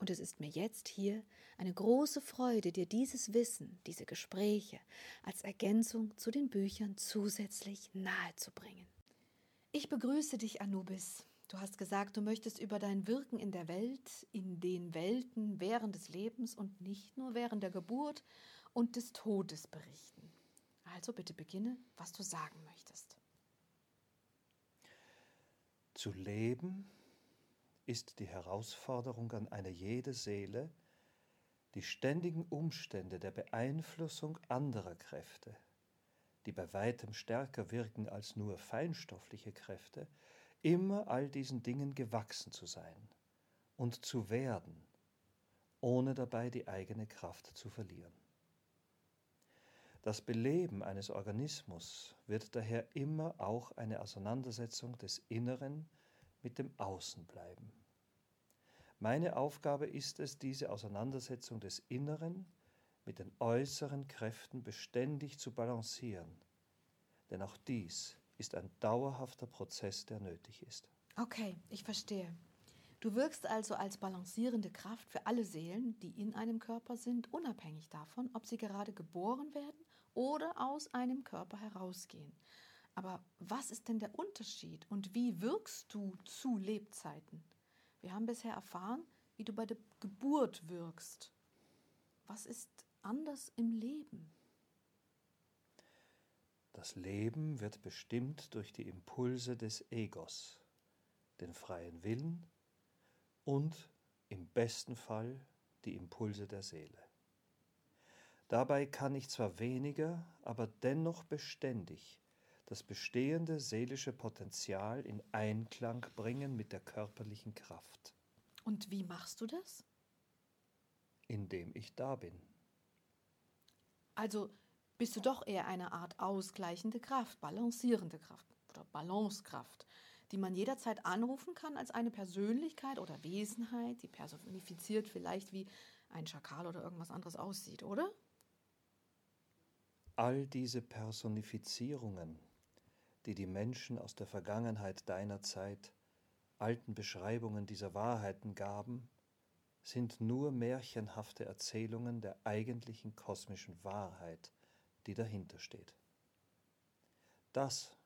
Und es ist mir jetzt hier eine große Freude, dir dieses Wissen, diese Gespräche als Ergänzung zu den Büchern zusätzlich nahezubringen. Ich begrüße dich, Anubis. Du hast gesagt, du möchtest über dein Wirken in der Welt, in den Welten während des Lebens und nicht nur während der Geburt und des Todes berichten. Also bitte beginne, was du sagen möchtest. Zu leben ist die Herausforderung an eine jede Seele, die ständigen Umstände der Beeinflussung anderer Kräfte, die bei weitem stärker wirken als nur feinstoffliche Kräfte, immer all diesen Dingen gewachsen zu sein und zu werden, ohne dabei die eigene Kraft zu verlieren. Das Beleben eines Organismus wird daher immer auch eine Auseinandersetzung des Inneren mit dem Außen bleiben. Meine Aufgabe ist es, diese Auseinandersetzung des Inneren mit den äußeren Kräften beständig zu balancieren. Denn auch dies ist ein dauerhafter Prozess, der nötig ist. Okay, ich verstehe. Du wirkst also als balancierende Kraft für alle Seelen, die in einem Körper sind, unabhängig davon, ob sie gerade geboren werden oder aus einem Körper herausgehen. Aber was ist denn der Unterschied und wie wirkst du zu Lebzeiten? Wir haben bisher erfahren, wie du bei der Geburt wirkst. Was ist anders im Leben? Das Leben wird bestimmt durch die Impulse des Egos, den freien Willen und im besten Fall die Impulse der Seele. Dabei kann ich zwar weniger, aber dennoch beständig das bestehende seelische Potenzial in Einklang bringen mit der körperlichen Kraft. Und wie machst du das? Indem ich da bin. Also bist du doch eher eine Art ausgleichende Kraft, balancierende Kraft oder Balancekraft, die man jederzeit anrufen kann als eine Persönlichkeit oder Wesenheit, die personifiziert vielleicht wie ein Schakal oder irgendwas anderes aussieht, oder? All diese Personifizierungen die die Menschen aus der Vergangenheit deiner Zeit alten Beschreibungen dieser Wahrheiten gaben, sind nur märchenhafte Erzählungen der eigentlichen kosmischen Wahrheit, die dahinter steht. Das,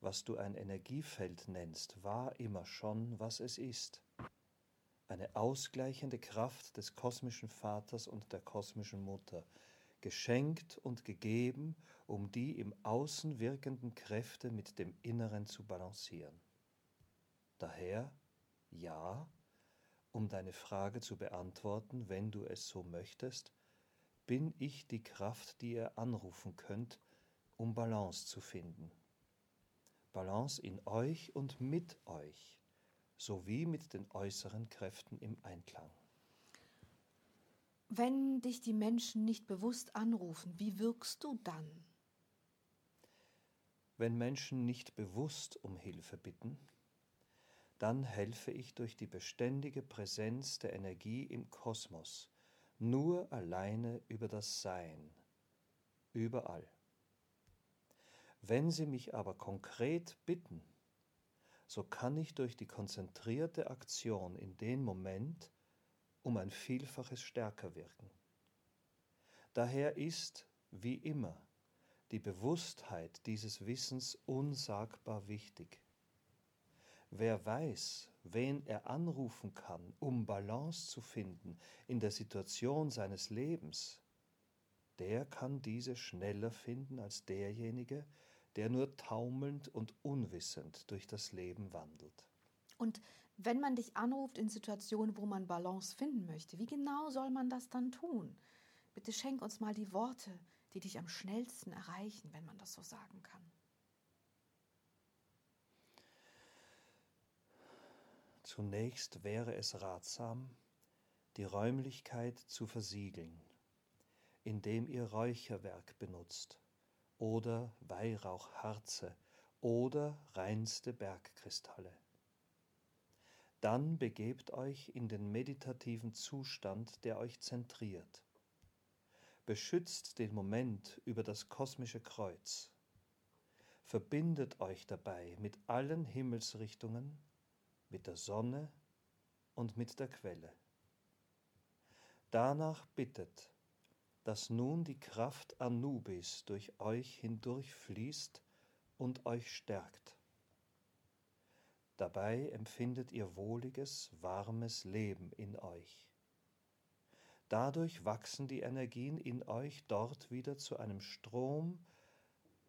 was du ein Energiefeld nennst, war immer schon, was es ist. Eine ausgleichende Kraft des kosmischen Vaters und der kosmischen Mutter, geschenkt und gegeben, um die im Außen wirkenden Kräfte mit dem Inneren zu balancieren. Daher, ja, um deine Frage zu beantworten, wenn du es so möchtest, bin ich die Kraft, die ihr anrufen könnt, um Balance zu finden. Balance in euch und mit euch, sowie mit den äußeren Kräften im Einklang. Wenn dich die Menschen nicht bewusst anrufen, wie wirkst du dann? Wenn Menschen nicht bewusst um Hilfe bitten, dann helfe ich durch die beständige Präsenz der Energie im Kosmos, nur alleine über das Sein, überall. Wenn sie mich aber konkret bitten, so kann ich durch die konzentrierte Aktion in den Moment, um ein Vielfaches stärker wirken. Daher ist, wie immer, die Bewusstheit dieses Wissens unsagbar wichtig. Wer weiß, wen er anrufen kann, um Balance zu finden in der Situation seines Lebens, der kann diese schneller finden als derjenige, der nur taumelnd und unwissend durch das Leben wandelt. Und wenn man dich anruft in Situationen, wo man Balance finden möchte, wie genau soll man das dann tun? Bitte schenk uns mal die Worte, die dich am schnellsten erreichen, wenn man das so sagen kann. Zunächst wäre es ratsam, die Räumlichkeit zu versiegeln, indem ihr Räucherwerk benutzt oder Weihrauchharze oder reinste Bergkristalle. Dann begebt euch in den meditativen Zustand, der euch zentriert. Beschützt den Moment über das kosmische Kreuz. Verbindet euch dabei mit allen Himmelsrichtungen, mit der Sonne und mit der Quelle. Danach bittet, dass nun die Kraft Anubis durch euch hindurchfließt und euch stärkt. Dabei empfindet ihr wohliges, warmes Leben in euch. Dadurch wachsen die Energien in euch dort wieder zu einem Strom,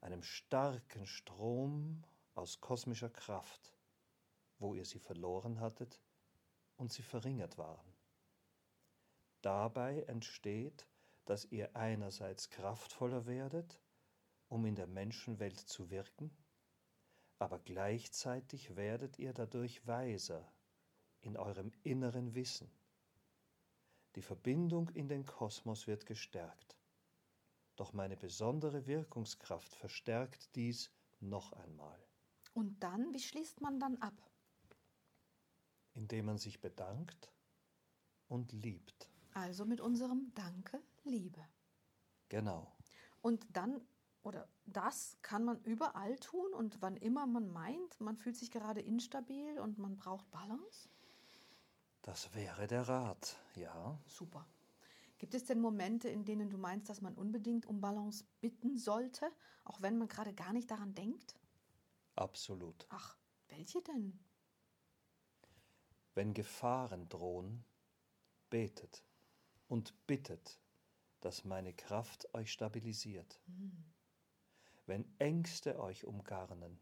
einem starken Strom aus kosmischer Kraft, wo ihr sie verloren hattet und sie verringert waren. Dabei entsteht, dass ihr einerseits kraftvoller werdet, um in der Menschenwelt zu wirken, aber gleichzeitig werdet ihr dadurch weiser in eurem inneren Wissen. Die Verbindung in den Kosmos wird gestärkt. Doch meine besondere Wirkungskraft verstärkt dies noch einmal. Und dann, wie schließt man dann ab? Indem man sich bedankt und liebt. Also mit unserem Danke, Liebe. Genau. Und dann oder das kann man überall tun und wann immer man meint, man fühlt sich gerade instabil und man braucht Balance? Das wäre der Rat, ja. Super. Gibt es denn Momente, in denen du meinst, dass man unbedingt um Balance bitten sollte, auch wenn man gerade gar nicht daran denkt? Absolut. Ach, welche denn? Wenn Gefahren drohen, betet und bittet, dass meine Kraft euch stabilisiert. Hm. Wenn Ängste euch umgarnen,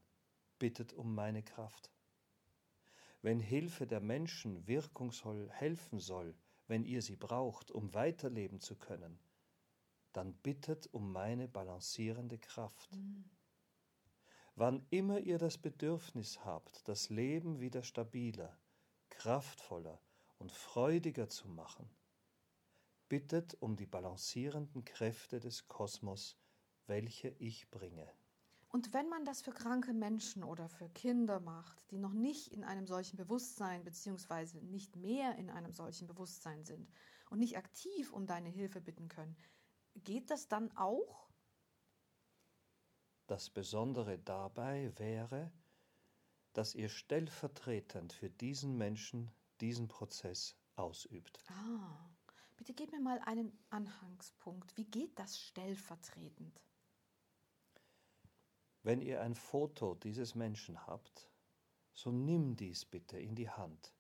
bittet um meine Kraft. Wenn Hilfe der Menschen wirkungsvoll helfen soll, wenn ihr sie braucht, um weiterleben zu können, dann bittet um meine balancierende Kraft. Mhm. Wann immer ihr das Bedürfnis habt, das Leben wieder stabiler, kraftvoller und freudiger zu machen, bittet um die balancierenden Kräfte des Kosmos, welche ich bringe. Und wenn man das für kranke Menschen oder für Kinder macht, die noch nicht in einem solchen Bewusstsein bzw. nicht mehr in einem solchen Bewusstsein sind und nicht aktiv um deine Hilfe bitten können, geht das dann auch? Das Besondere dabei wäre, dass ihr stellvertretend für diesen Menschen diesen Prozess ausübt. Ah, bitte gib mir mal einen Anhangspunkt. Wie geht das stellvertretend? Wenn ihr ein Foto dieses Menschen habt, so nimm dies bitte in die Hand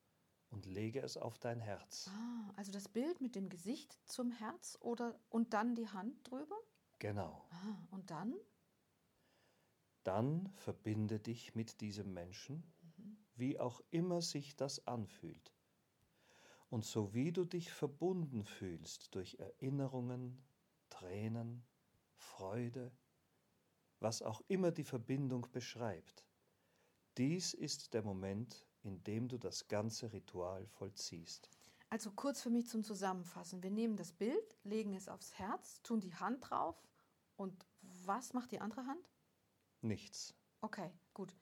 und lege es auf dein Herz. Ah, also das Bild mit dem Gesicht zum Herz oder und dann die Hand drüber? Genau. Ah, und dann? Dann verbinde dich mit diesem Menschen, mhm. wie auch immer sich das anfühlt. Und so wie du dich verbunden fühlst durch Erinnerungen, Tränen, Freude, was auch immer die Verbindung beschreibt. Dies ist der Moment, in dem du das ganze Ritual vollziehst. Also kurz für mich zum Zusammenfassen. Wir nehmen das Bild, legen es aufs Herz, tun die Hand drauf und was macht die andere Hand? Nichts. Okay, gut.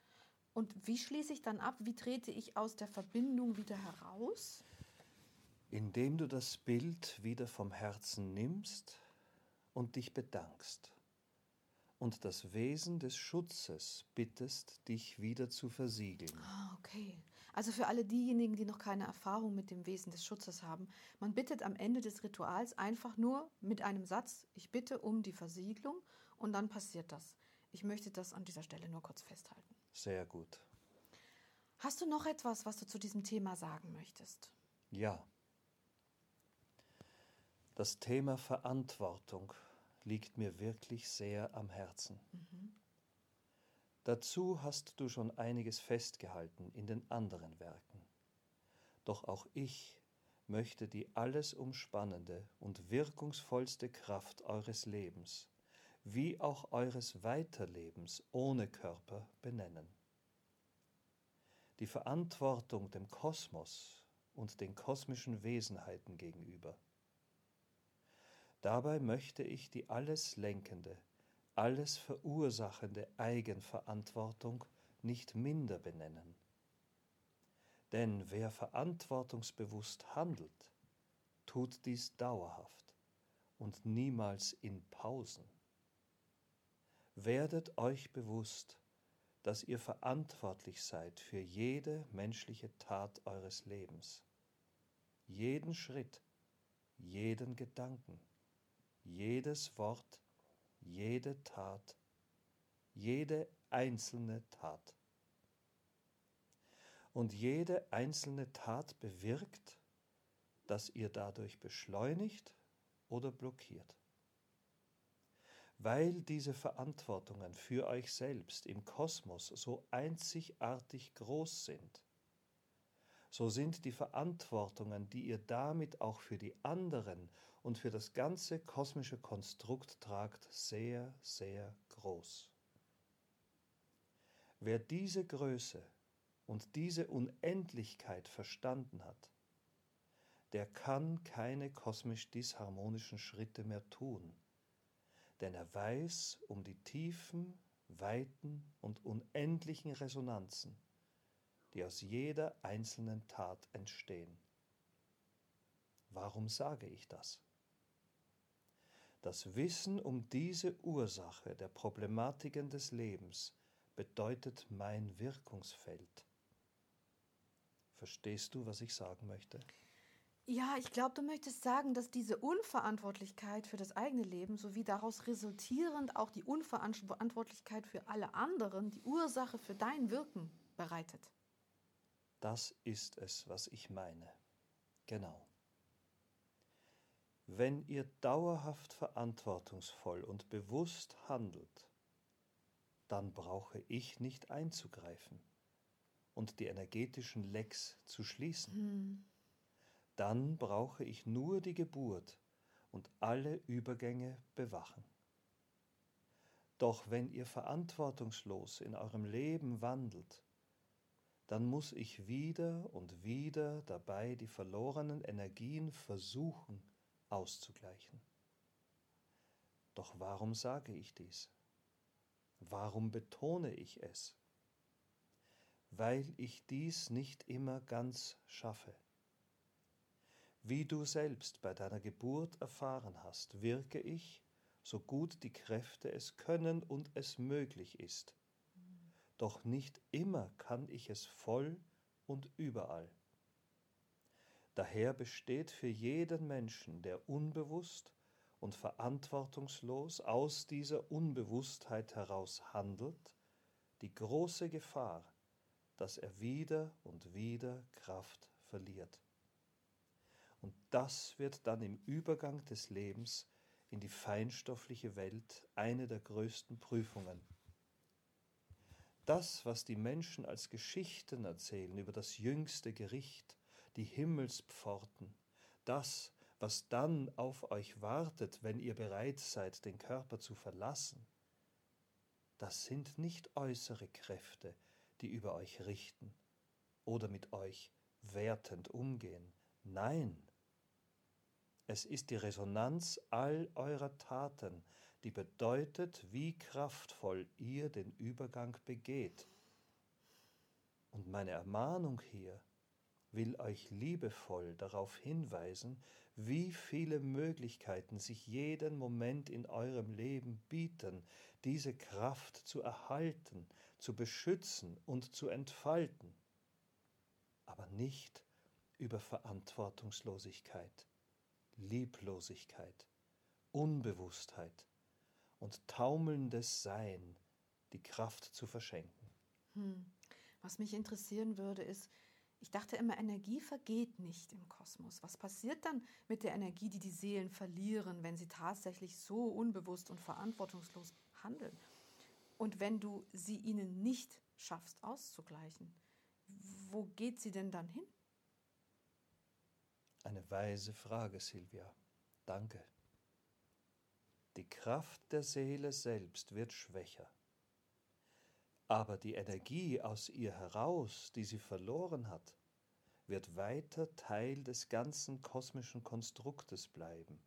Und wie schließe ich dann ab? Wie trete ich aus der Verbindung wieder heraus? Indem du das Bild wieder vom Herzen nimmst und dich bedankst und das Wesen des Schutzes bittest, dich wieder zu versiegeln. Ah, okay. Also für alle diejenigen, die noch keine Erfahrung mit dem Wesen des Schutzes haben, man bittet am Ende des Rituals einfach nur mit einem Satz, ich bitte um die Versiegelung und dann passiert das. Ich möchte das an dieser Stelle nur kurz festhalten. Sehr gut. Hast du noch etwas, was du zu diesem Thema sagen möchtest? Ja. Das Thema Verantwortung liegt mir wirklich sehr am Herzen. Mhm. Dazu hast du schon einiges festgehalten in den anderen Werken. Doch auch ich möchte die alles umspannende und wirkungsvollste Kraft eures Lebens, wie auch eures Weiterlebens ohne Körper benennen. Die Verantwortung dem Kosmos und den kosmischen Wesenheiten gegenüber Dabei möchte ich die alles lenkende, alles verursachende Eigenverantwortung nicht minder benennen. Denn wer verantwortungsbewusst handelt, tut dies dauerhaft und niemals in Pausen. Werdet euch bewusst, dass ihr verantwortlich seid für jede menschliche Tat eures Lebens, jeden Schritt, jeden Gedanken, jedes Wort, jede Tat, jede einzelne Tat. Und jede einzelne Tat bewirkt, dass ihr dadurch beschleunigt oder blockiert. Weil diese Verantwortungen für euch selbst im Kosmos so einzigartig groß sind, so sind die Verantwortungen, die ihr damit auch für die anderen und für das ganze kosmische Konstrukt tragt, sehr, sehr groß. Wer diese Größe und diese Unendlichkeit verstanden hat, der kann keine kosmisch disharmonischen Schritte mehr tun, denn er weiß um die tiefen, weiten und unendlichen Resonanzen, die aus jeder einzelnen Tat entstehen. Warum sage ich das? Das Wissen um diese Ursache der Problematiken des Lebens bedeutet mein Wirkungsfeld. Verstehst du, was ich sagen möchte? Ja, ich glaube, du möchtest sagen, dass diese Unverantwortlichkeit für das eigene Leben sowie daraus resultierend auch die Unverantwortlichkeit für alle anderen die Ursache für dein Wirken bereitet. Das ist es, was ich meine. Genau. Wenn ihr dauerhaft verantwortungsvoll und bewusst handelt, dann brauche ich nicht einzugreifen und die energetischen Lecks zu schließen. Hm. Dann brauche ich nur die Geburt und alle Übergänge bewachen. Doch wenn ihr verantwortungslos in eurem Leben wandelt, dann muss ich wieder und wieder dabei die verlorenen Energien versuchen auszugleichen. Doch warum sage ich dies? Warum betone ich es? Weil ich dies nicht immer ganz schaffe. Wie du selbst bei deiner Geburt erfahren hast, wirke ich, so gut die Kräfte es können und es möglich ist. Doch nicht immer kann ich es voll und überall. Daher besteht für jeden Menschen, der unbewusst und verantwortungslos aus dieser Unbewusstheit heraus handelt, die große Gefahr, dass er wieder und wieder Kraft verliert. Und das wird dann im Übergang des Lebens in die feinstoffliche Welt eine der größten Prüfungen. Das, was die Menschen als Geschichten erzählen über das jüngste Gericht, die Himmelspforten, das, was dann auf euch wartet, wenn ihr bereit seid, den Körper zu verlassen, das sind nicht äußere Kräfte, die über euch richten oder mit euch wertend umgehen. Nein, es ist die Resonanz all eurer Taten, die bedeutet, wie kraftvoll ihr den Übergang begeht. Und meine Ermahnung hier will euch liebevoll darauf hinweisen, wie viele Möglichkeiten sich jeden Moment in eurem Leben bieten, diese Kraft zu erhalten, zu beschützen und zu entfalten, aber nicht über Verantwortungslosigkeit, Lieblosigkeit, Unbewusstheit und taumelndes Sein die Kraft zu verschenken. Hm. Was mich interessieren würde, ist, ich dachte immer, Energie vergeht nicht im Kosmos. Was passiert dann mit der Energie, die die Seelen verlieren, wenn sie tatsächlich so unbewusst und verantwortungslos handeln? Und wenn du sie ihnen nicht schaffst auszugleichen, wo geht sie denn dann hin? Eine weise Frage, Silvia. Danke. Die Kraft der Seele selbst wird schwächer aber die Energie aus ihr heraus, die sie verloren hat, wird weiter Teil des ganzen kosmischen Konstruktes bleiben,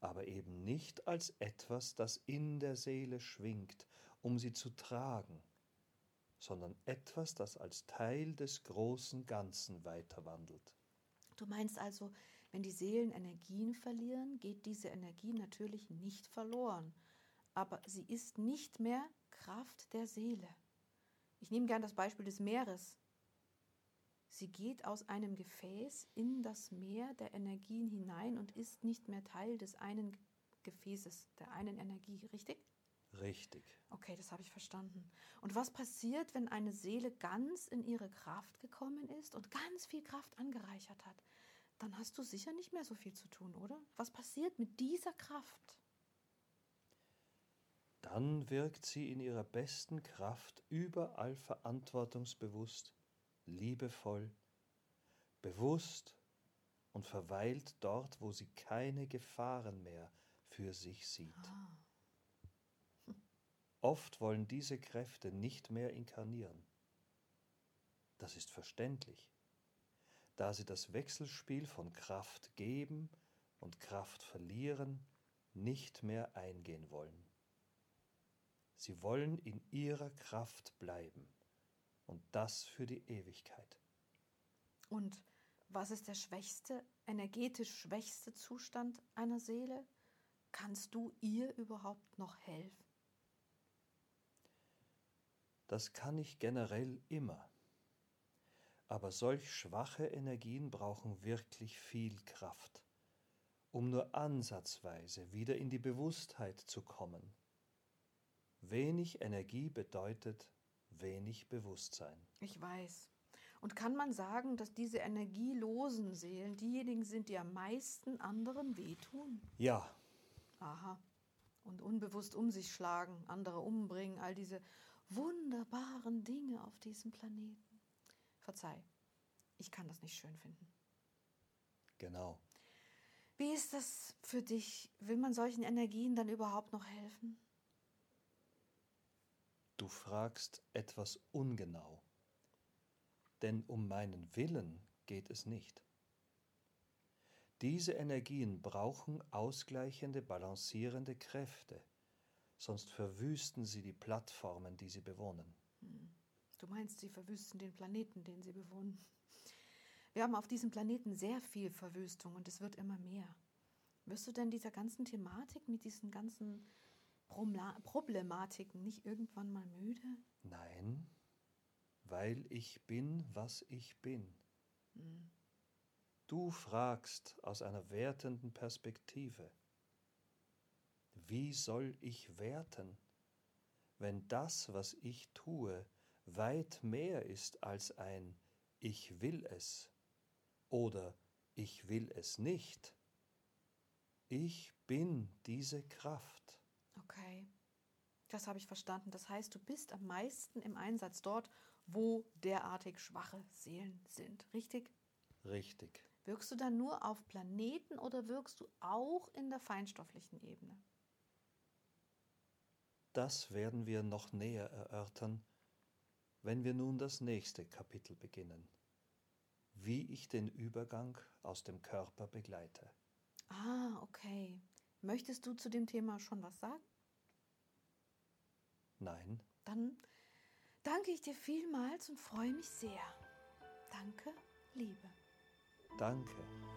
aber eben nicht als etwas, das in der Seele schwingt, um sie zu tragen, sondern etwas, das als Teil des großen Ganzen weiterwandelt. Du meinst also, wenn die Seelen Energien verlieren, geht diese Energie natürlich nicht verloren, aber sie ist nicht mehr Kraft der Seele. Ich nehme gern das Beispiel des Meeres. Sie geht aus einem Gefäß in das Meer der Energien hinein und ist nicht mehr Teil des einen Gefäßes, der einen Energie, richtig? Richtig. Okay, das habe ich verstanden. Und was passiert, wenn eine Seele ganz in ihre Kraft gekommen ist und ganz viel Kraft angereichert hat? Dann hast du sicher nicht mehr so viel zu tun, oder? Was passiert mit dieser Kraft? Dann wirkt sie in ihrer besten Kraft überall verantwortungsbewusst, liebevoll, bewusst und verweilt dort, wo sie keine Gefahren mehr für sich sieht. Ah. Oft wollen diese Kräfte nicht mehr inkarnieren. Das ist verständlich, da sie das Wechselspiel von Kraft geben und Kraft verlieren nicht mehr eingehen wollen. Sie wollen in ihrer Kraft bleiben und das für die Ewigkeit. Und was ist der schwächste, energetisch schwächste Zustand einer Seele? Kannst du ihr überhaupt noch helfen? Das kann ich generell immer. Aber solch schwache Energien brauchen wirklich viel Kraft, um nur ansatzweise wieder in die Bewusstheit zu kommen. Wenig Energie bedeutet wenig Bewusstsein. Ich weiß. Und kann man sagen, dass diese energielosen Seelen diejenigen sind, die am meisten anderen wehtun? Ja. Aha. Und unbewusst um sich schlagen, andere umbringen, all diese wunderbaren Dinge auf diesem Planeten. Verzeih, ich kann das nicht schön finden. Genau. Wie ist das für dich? Will man solchen Energien dann überhaupt noch helfen? Du fragst etwas ungenau, denn um meinen Willen geht es nicht. Diese Energien brauchen ausgleichende, balancierende Kräfte, sonst verwüsten sie die Plattformen, die sie bewohnen. Hm. Du meinst, sie verwüsten den Planeten, den sie bewohnen. Wir haben auf diesem Planeten sehr viel Verwüstung und es wird immer mehr. Wirst du denn dieser ganzen Thematik mit diesen ganzen Problematiken nicht irgendwann mal müde? Nein, weil ich bin, was ich bin. Hm. Du fragst aus einer wertenden Perspektive. Wie soll ich werten, wenn das, was ich tue, weit mehr ist als ein Ich will es oder Ich will es nicht? Ich bin diese Kraft. Okay, das habe ich verstanden. Das heißt, du bist am meisten im Einsatz dort, wo derartig schwache Seelen sind, richtig? Richtig. Wirkst du dann nur auf Planeten oder wirkst du auch in der feinstofflichen Ebene? Das werden wir noch näher erörtern, wenn wir nun das nächste Kapitel beginnen, wie ich den Übergang aus dem Körper begleite. Ah, okay. Möchtest du zu dem Thema schon was sagen? Nein. Dann danke ich dir vielmals und freue mich sehr. Danke, Liebe. Danke.